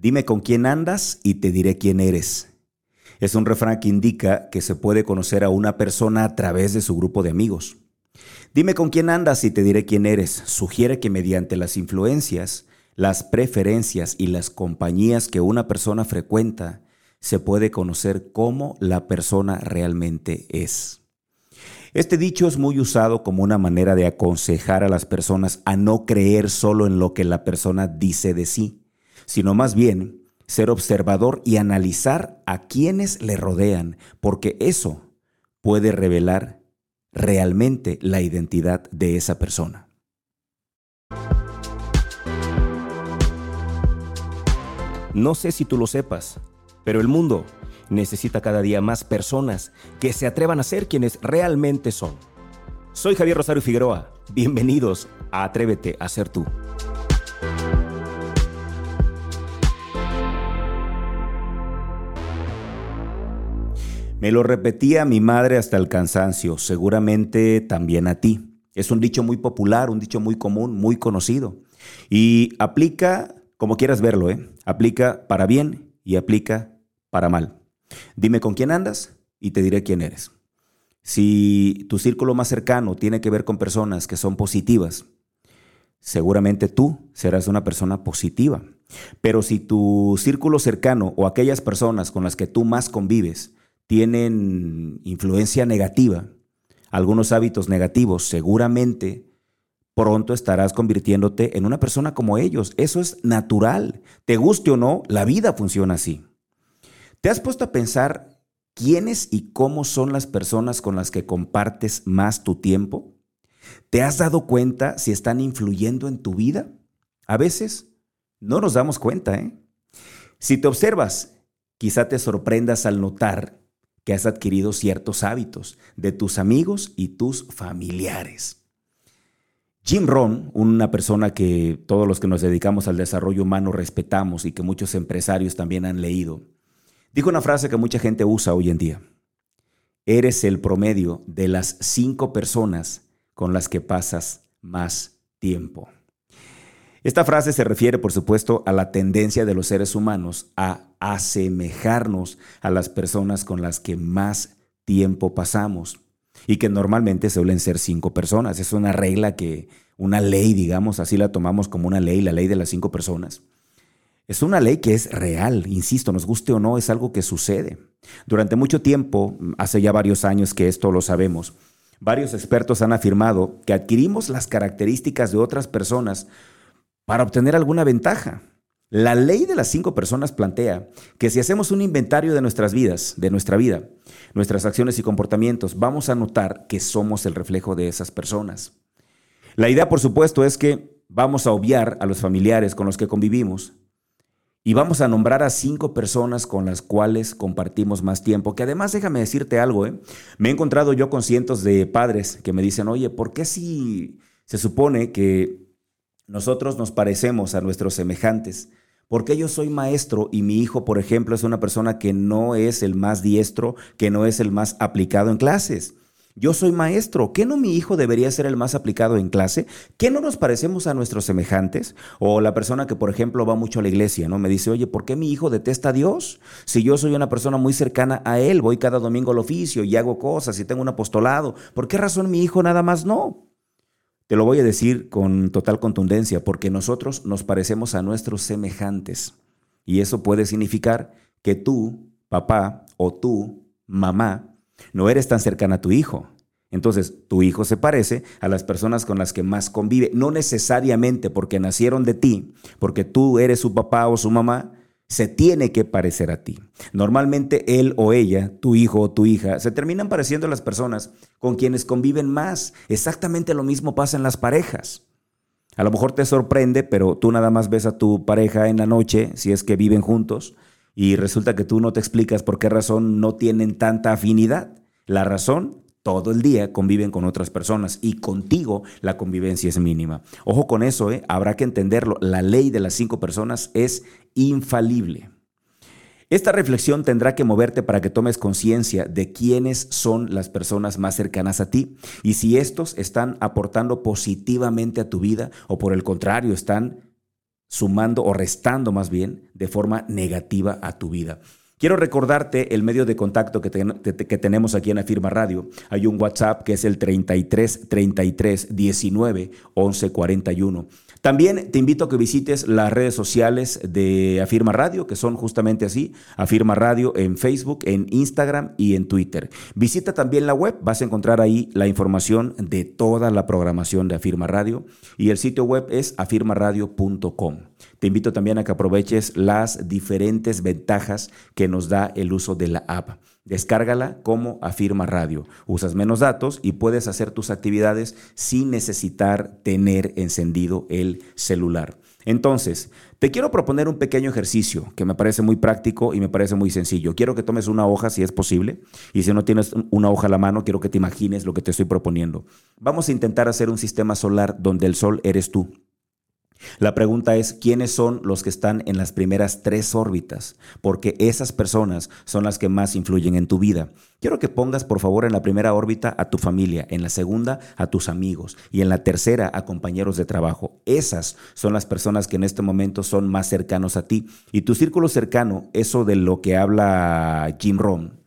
Dime con quién andas y te diré quién eres. Es un refrán que indica que se puede conocer a una persona a través de su grupo de amigos. Dime con quién andas y te diré quién eres. Sugiere que mediante las influencias, las preferencias y las compañías que una persona frecuenta, se puede conocer cómo la persona realmente es. Este dicho es muy usado como una manera de aconsejar a las personas a no creer solo en lo que la persona dice de sí, sino más bien ser observador y analizar a quienes le rodean, porque eso puede revelar realmente la identidad de esa persona. No sé si tú lo sepas, pero el mundo necesita cada día más personas que se atrevan a ser quienes realmente son. Soy Javier Rosario Figueroa. Bienvenidos a Atrévete a ser tú. Me lo repetía mi madre hasta el cansancio, seguramente también a ti. Es un dicho muy popular, un dicho muy común, muy conocido. Y aplica, como quieras verlo, ¿eh? aplica para bien y aplica para mal. Dime con quién andas y te diré quién eres. Si tu círculo más cercano tiene que ver con personas que son positivas, seguramente tú serás una persona positiva. Pero si tu círculo cercano o aquellas personas con las que tú más convives tienen influencia negativa, algunos hábitos negativos, seguramente pronto estarás convirtiéndote en una persona como ellos. Eso es natural. Te guste o no, la vida funciona así. ¿Te has puesto a pensar quiénes y cómo son las personas con las que compartes más tu tiempo? ¿Te has dado cuenta si están influyendo en tu vida? A veces no nos damos cuenta, ¿eh? Si te observas, quizá te sorprendas al notar que has adquirido ciertos hábitos de tus amigos y tus familiares. Jim Rohn, una persona que todos los que nos dedicamos al desarrollo humano respetamos y que muchos empresarios también han leído, dijo una frase que mucha gente usa hoy en día. Eres el promedio de las cinco personas con las que pasas más tiempo. Esta frase se refiere, por supuesto, a la tendencia de los seres humanos a asemejarnos a las personas con las que más tiempo pasamos y que normalmente suelen ser cinco personas. Es una regla que, una ley, digamos, así la tomamos como una ley, la ley de las cinco personas. Es una ley que es real, insisto, nos guste o no, es algo que sucede. Durante mucho tiempo, hace ya varios años que esto lo sabemos, varios expertos han afirmado que adquirimos las características de otras personas para obtener alguna ventaja. La ley de las cinco personas plantea que si hacemos un inventario de nuestras vidas, de nuestra vida, nuestras acciones y comportamientos, vamos a notar que somos el reflejo de esas personas. La idea, por supuesto, es que vamos a obviar a los familiares con los que convivimos y vamos a nombrar a cinco personas con las cuales compartimos más tiempo. Que además, déjame decirte algo, ¿eh? me he encontrado yo con cientos de padres que me dicen, oye, ¿por qué si se supone que nosotros nos parecemos a nuestros semejantes. Porque yo soy maestro y mi hijo, por ejemplo, es una persona que no es el más diestro, que no es el más aplicado en clases. Yo soy maestro, ¿qué no mi hijo debería ser el más aplicado en clase? ¿Qué no nos parecemos a nuestros semejantes? O la persona que, por ejemplo, va mucho a la iglesia, ¿no? Me dice, oye, ¿por qué mi hijo detesta a Dios? Si yo soy una persona muy cercana a Él, voy cada domingo al oficio y hago cosas y tengo un apostolado, ¿por qué razón mi hijo nada más no? Te lo voy a decir con total contundencia, porque nosotros nos parecemos a nuestros semejantes. Y eso puede significar que tú, papá, o tú, mamá, no eres tan cercana a tu hijo. Entonces, tu hijo se parece a las personas con las que más convive, no necesariamente porque nacieron de ti, porque tú eres su papá o su mamá, se tiene que parecer a ti. Normalmente él o ella, tu hijo o tu hija, se terminan pareciendo a las personas con quienes conviven más. Exactamente lo mismo pasa en las parejas. A lo mejor te sorprende, pero tú nada más ves a tu pareja en la noche, si es que viven juntos, y resulta que tú no te explicas por qué razón no tienen tanta afinidad. La razón todo el día conviven con otras personas y contigo la convivencia es mínima. Ojo con eso, ¿eh? habrá que entenderlo. La ley de las cinco personas es infalible. Esta reflexión tendrá que moverte para que tomes conciencia de quiénes son las personas más cercanas a ti y si estos están aportando positivamente a tu vida o por el contrario están sumando o restando más bien de forma negativa a tu vida. Quiero recordarte el medio de contacto que, tenemos aquí en Afirma Radio. Hay un WhatsApp que es el 33 33 19 11 41. También te invito a que visites las redes sociales de Afirma Radio, que son justamente así, Afirma Radio en Facebook, en Instagram y en Twitter. Visita también la web, vas a encontrar ahí la información de toda la programación de Afirma Radio y el sitio web es afirmaradio.com. Te invito también a que aproveches las diferentes ventajas que nos da el uso de la app. Descárgala como Afirma Radio. Usas menos datos y puedes hacer tus actividades sin necesitar tener encendido el celular. Entonces, te quiero proponer un pequeño ejercicio que me parece muy práctico y me parece muy sencillo. Quiero que tomes una hoja si es posible y si no tienes una hoja a la mano, quiero que te imagines lo que te estoy proponiendo. Vamos a intentar hacer un sistema solar donde el sol eres tú. La pregunta es, ¿quiénes son los que están en las primeras tres órbitas? Porque esas personas son las que más influyen en tu vida. Quiero que pongas, por favor, en la primera órbita a tu familia, en la segunda a tus amigos y en la tercera a compañeros de trabajo. Esas son las personas que en este momento son más cercanos a ti. Y tu círculo cercano, eso de lo que habla Jim Rohn,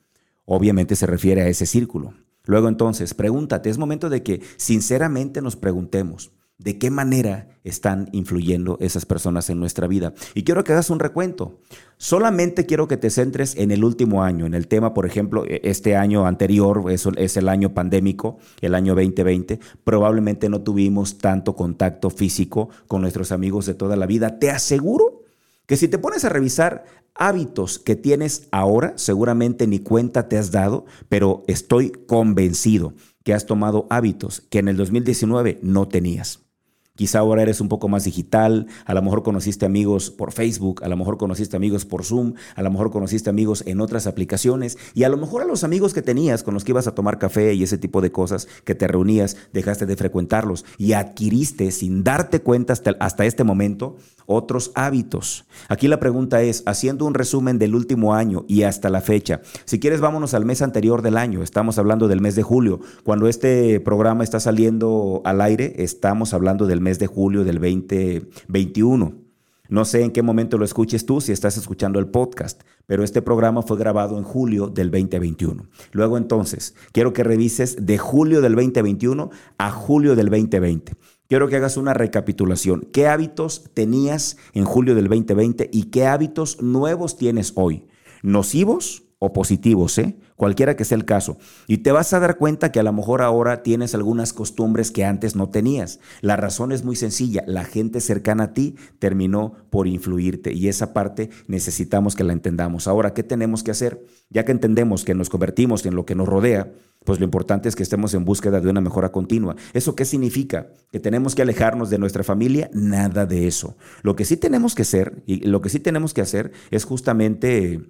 obviamente se refiere a ese círculo. Luego entonces, pregúntate, es momento de que sinceramente nos preguntemos, de qué manera están influyendo esas personas en nuestra vida. Y quiero que hagas un recuento. Solamente quiero que te centres en el último año, en el tema, por ejemplo, e, este año anterior es, es el año pandémico, el año 2020. Probablemente no tuvimos tanto contacto físico con nuestros amigos de toda la vida. Te aseguro que si te pones a revisar hábitos que tienes ahora, seguramente ni cuenta te has dado, pero estoy convencido que has tomado hábitos que en el 2019 no tenías. Quizá ahora eres un poco más digital, a lo mejor conociste amigos por Facebook, a lo mejor conociste amigos por Zoom, a lo mejor conociste amigos en otras aplicaciones y a lo mejor a los amigos que tenías con los que ibas a tomar café y ese tipo de cosas que te reunías, dejaste de frecuentarlos y adquiriste sin darte cuenta hasta, hasta este momento otros hábitos. Aquí la pregunta es, haciendo un resumen del último año y hasta la fecha, si quieres vámonos al mes anterior del año, estamos hablando del mes de julio, cuando este programa está saliendo al aire, estamos hablando del mes de julio del 2021. No sé en qué momento lo escuches tú si estás escuchando el podcast, pero este programa fue grabado en julio del 2021. Luego entonces, quiero que revises de julio del 2021 a julio del 2020 quiero que hagas una recapitulación. ¿Qué hábitos tenías en julio del 2020 y qué hábitos nuevos tienes hoy? ¿Nocivos o positivos, eh? Cualquiera que sea el caso. Y te vas a dar cuenta que a lo mejor ahora tienes algunas costumbres que antes no tenías. La razón es muy sencilla, la gente cercana a ti terminó por influirte y esa parte necesitamos que la entendamos. Ahora, ¿qué tenemos que hacer? Ya que entendemos que nos convertimos en lo que nos rodea, pues lo importante es que estemos en búsqueda de una mejora continua. ¿Eso qué significa? ¿Que tenemos que alejarnos de nuestra familia? Nada de eso. Lo que sí tenemos que hacer, y lo que sí tenemos que hacer es justamente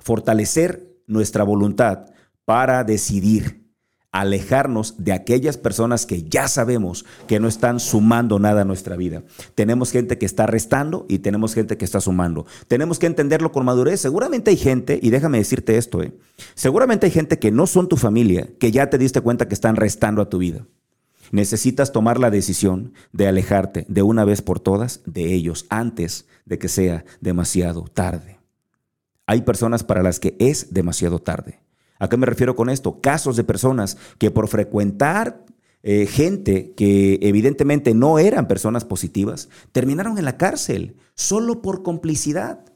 fortalecer nuestra voluntad para decidir alejarnos de aquellas personas que ya sabemos que no están sumando nada a nuestra vida. Tenemos gente que está restando y tenemos gente que está sumando. Tenemos que entenderlo con madurez. Seguramente hay gente, y déjame decirte esto, ¿eh? seguramente hay gente que no son tu familia, que ya te diste cuenta que están restando a tu vida. Necesitas tomar la decisión de alejarte de una vez por todas de ellos antes de que sea demasiado tarde. Hay personas para las que es demasiado tarde. ¿A qué me refiero con esto? Casos de personas que por frecuentar eh, gente que evidentemente no eran personas positivas, terminaron en la cárcel solo por complicidad.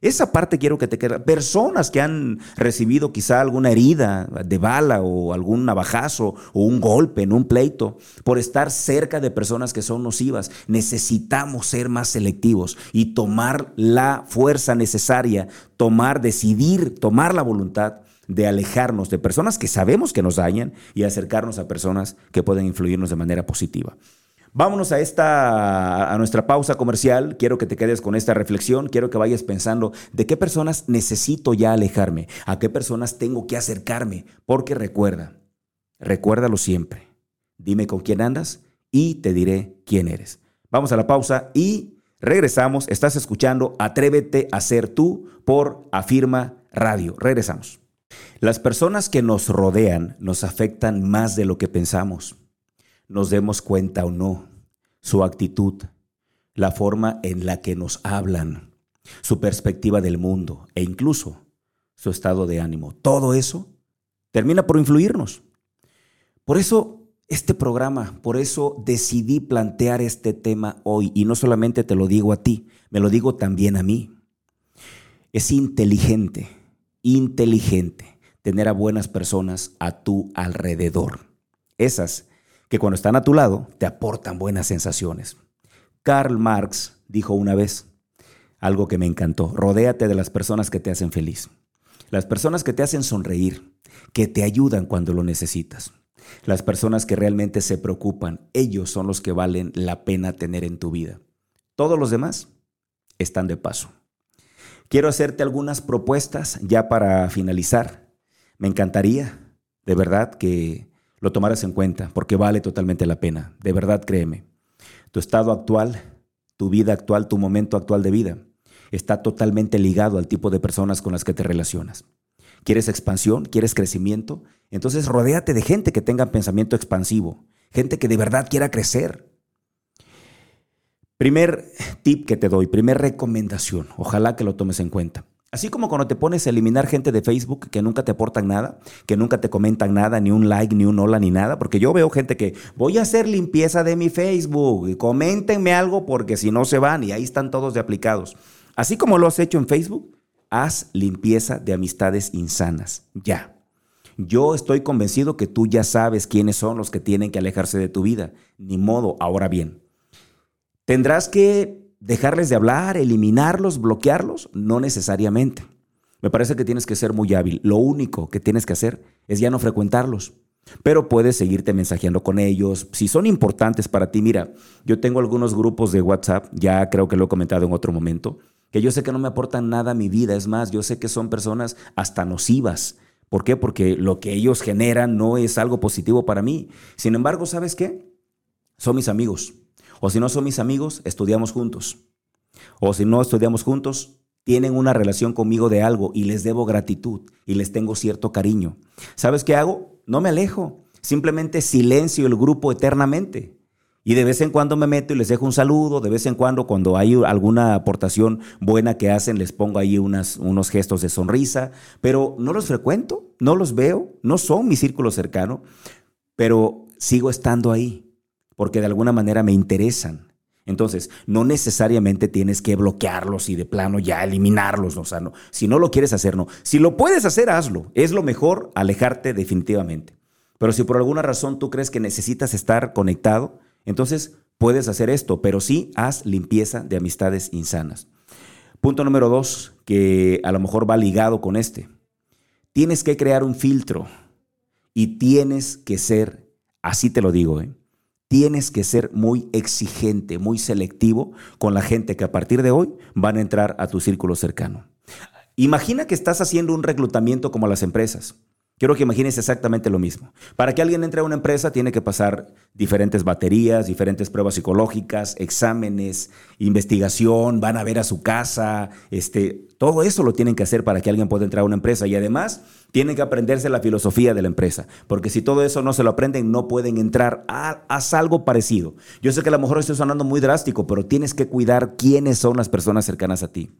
Esa parte quiero que te quede. Personas que han recibido quizá alguna herida de bala o algún navajazo o un golpe en un pleito por estar cerca de personas que son nocivas. Necesitamos ser más selectivos y tomar la fuerza necesaria, tomar, decidir, tomar la voluntad de alejarnos de personas que sabemos que nos dañan y acercarnos a personas que pueden influirnos de manera positiva. Vámonos a esta a nuestra pausa comercial. Quiero que te quedes con esta reflexión, quiero que vayas pensando de qué personas necesito ya alejarme, a qué personas tengo que acercarme, porque recuerda, recuérdalo siempre. Dime con quién andas y te diré quién eres. Vamos a la pausa y regresamos. Estás escuchando Atrévete a ser tú por Afirma Radio. Regresamos. Las personas que nos rodean nos afectan más de lo que pensamos. Nos demos cuenta o no. Su actitud, la forma en la que nos hablan, su perspectiva del mundo e incluso su estado de ánimo. Todo eso termina por influirnos. Por eso este programa, por eso decidí plantear este tema hoy y no solamente te lo digo a ti, me lo digo también a mí. Es inteligente, inteligente tener a buenas personas a tu alrededor. Esas que cuando están a tu lado te aportan buenas sensaciones. Karl Marx dijo una vez algo que me encantó, rodéate de las personas que te hacen feliz, las personas que te hacen sonreír, que te ayudan cuando lo necesitas, las personas que realmente se preocupan, ellos son los que valen la pena tener en tu vida. Todos los demás están de paso. Quiero hacerte algunas propuestas ya para finalizar. Me encantaría, de verdad, que lo tomaras en cuenta, porque vale totalmente la pena. De verdad, créeme. Tu estado actual, tu vida actual, tu momento actual de vida, está totalmente ligado al tipo de personas con las que te relacionas. ¿Quieres expansión? ¿Quieres crecimiento? Entonces rodéate de gente que tenga pensamiento expansivo, gente que de verdad quiera crecer. Primer tip que te doy, primer recomendación, ojalá que lo tomes en cuenta. Así como cuando te pones a eliminar gente de Facebook que nunca te aportan nada, que nunca te comentan nada, ni un like, ni un hola, ni nada, porque yo veo gente que voy a hacer limpieza de mi Facebook, y coméntenme algo porque si no se van y ahí están todos de aplicados. Así como lo has hecho en Facebook, haz limpieza de amistades insanas, ya. Yo estoy convencido que tú ya sabes quiénes son los que tienen que alejarse de tu vida, ni modo, ahora bien. Tendrás que dejarles de hablar, eliminarlos, bloquearlos? No necesariamente. Me parece que tienes que ser muy hábil. Lo único que tienes que hacer es ya no frecuentarlos. Pero puedes seguirte mensajeando con ellos. Si son importantes para ti, mira, yo tengo algunos grupos de WhatsApp, ya creo que lo he comentado en otro momento, que yo sé que no me aportan nada a mi vida. Es más, yo sé que son personas hasta nocivas. ¿Por qué? Porque lo que ellos generan no es algo positivo para mí. Sin embargo, ¿sabes qué? Son mis amigos. O si no son mis amigos, estudiamos juntos. O si no estudiamos juntos, tienen una relación conmigo de algo y les debo gratitud y les tengo cierto cariño. ¿Sabes qué hago? No me alejo. Simplemente silencio el grupo eternamente. Y de vez en cuando me meto y les dejo un saludo, de vez en cuando cuando hay alguna aportación buena que hacen, les pongo ahí unos gestos de sonrisa, pero no los frecuento, no los veo, no son mi círculo cercano, pero sigo estando ahí porque de alguna manera me interesan. Entonces, no necesariamente tienes que bloquearlos y de plano ya eliminarlos, no. Si no lo quieres hacer, no. Si lo puedes hacer, hazlo. Es lo mejor alejarte definitivamente. Pero si por alguna razón tú crees que necesitas estar conectado, entonces puedes hacer esto, pero sí haz limpieza de amistades insanas. Punto número dos, que a lo mejor va ligado con este. Tienes que crear un filtro y tienes que ser, así te lo digo, ¿eh? Tienes que ser muy exigente, muy selectivo con la gente que a partir de hoy van a entrar a tu círculo cercano. Imagina que estás haciendo un reclutamiento como las empresas. Quiero que imagines exactamente lo mismo. Para que alguien entre a una empresa tiene que pasar diferentes baterías, diferentes pruebas psicológicas, exámenes, investigación, van a ver a su casa, este, todo eso lo tienen que hacer para que alguien pueda entrar a una empresa y además tienen que aprenderse la filosofía de la empresa, porque si todo eso no se lo aprenden no pueden entrar a, a algo parecido. Yo sé que a lo mejor estoy sonando muy drástico, pero tienes que cuidar quiénes son las personas cercanas a ti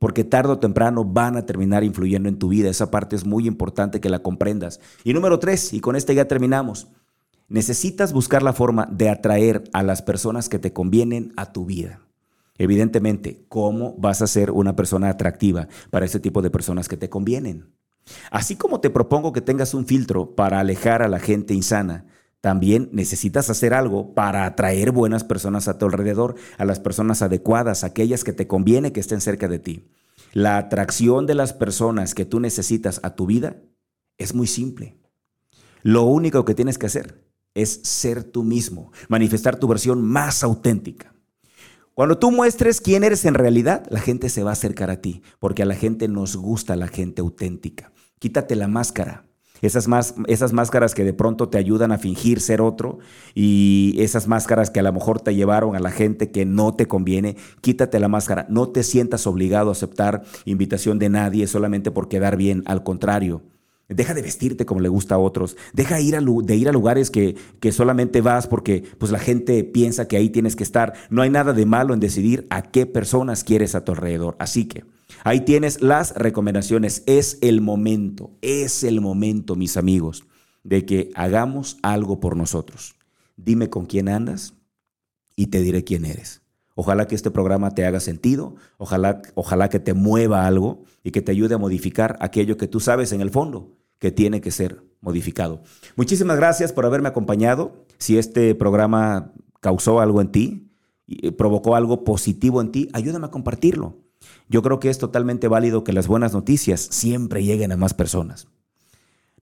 porque tarde o temprano van a terminar influyendo en tu vida. Esa parte es muy importante que la comprendas. Y número tres, y con este ya terminamos, necesitas buscar la forma de atraer a las personas que te convienen a tu vida. Evidentemente, ¿cómo vas a ser una persona atractiva para ese tipo de personas que te convienen? Así como te propongo que tengas un filtro para alejar a la gente insana, también necesitas hacer algo para atraer buenas personas a tu alrededor, a las personas adecuadas, aquellas que te conviene que estén cerca de ti. La atracción de las personas que tú necesitas a tu vida es muy simple. Lo único que tienes que hacer es ser tú mismo, manifestar tu versión más auténtica. Cuando tú muestres quién eres en realidad, la gente se va a acercar a ti, porque a la gente nos gusta la gente auténtica. Quítate la máscara, esas, más, esas máscaras que de pronto te ayudan a fingir ser otro y esas máscaras que a lo mejor te llevaron a la gente que no te conviene, quítate la máscara. No te sientas obligado a aceptar invitación de nadie solamente por quedar bien. Al contrario, Deja de vestirte como le gusta a otros. Deja ir de ir a lugares que, que solamente vas porque pues, la gente piensa que ahí tienes que estar. No hay nada de malo en decidir a qué personas quieres a tu alrededor. Así que ahí tienes las recomendaciones. Es el momento, es el momento, mis amigos, de que hagamos algo por nosotros. Dime con quién andas y te diré quién eres. Ojalá que este programa te haga sentido, ojalá, ojalá que te mueva algo y que te ayude a modificar aquello que tú sabes en el fondo que tiene que ser modificado. Muchísimas gracias por haberme acompañado. Si este programa causó algo en ti, y provocó algo positivo en ti, ayúdame a compartirlo. Yo creo que es totalmente válido que las buenas noticias siempre lleguen a más personas.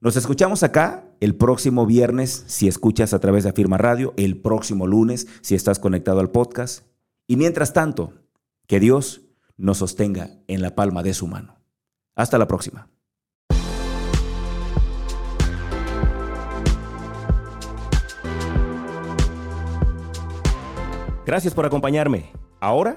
Nos escuchamos acá el próximo viernes si escuchas a través de Afirma Radio, el próximo lunes si estás conectado al podcast y mientras tanto, que Dios nos sostenga en la palma de su mano. Hasta la próxima. Gracias por acompañarme. Ahora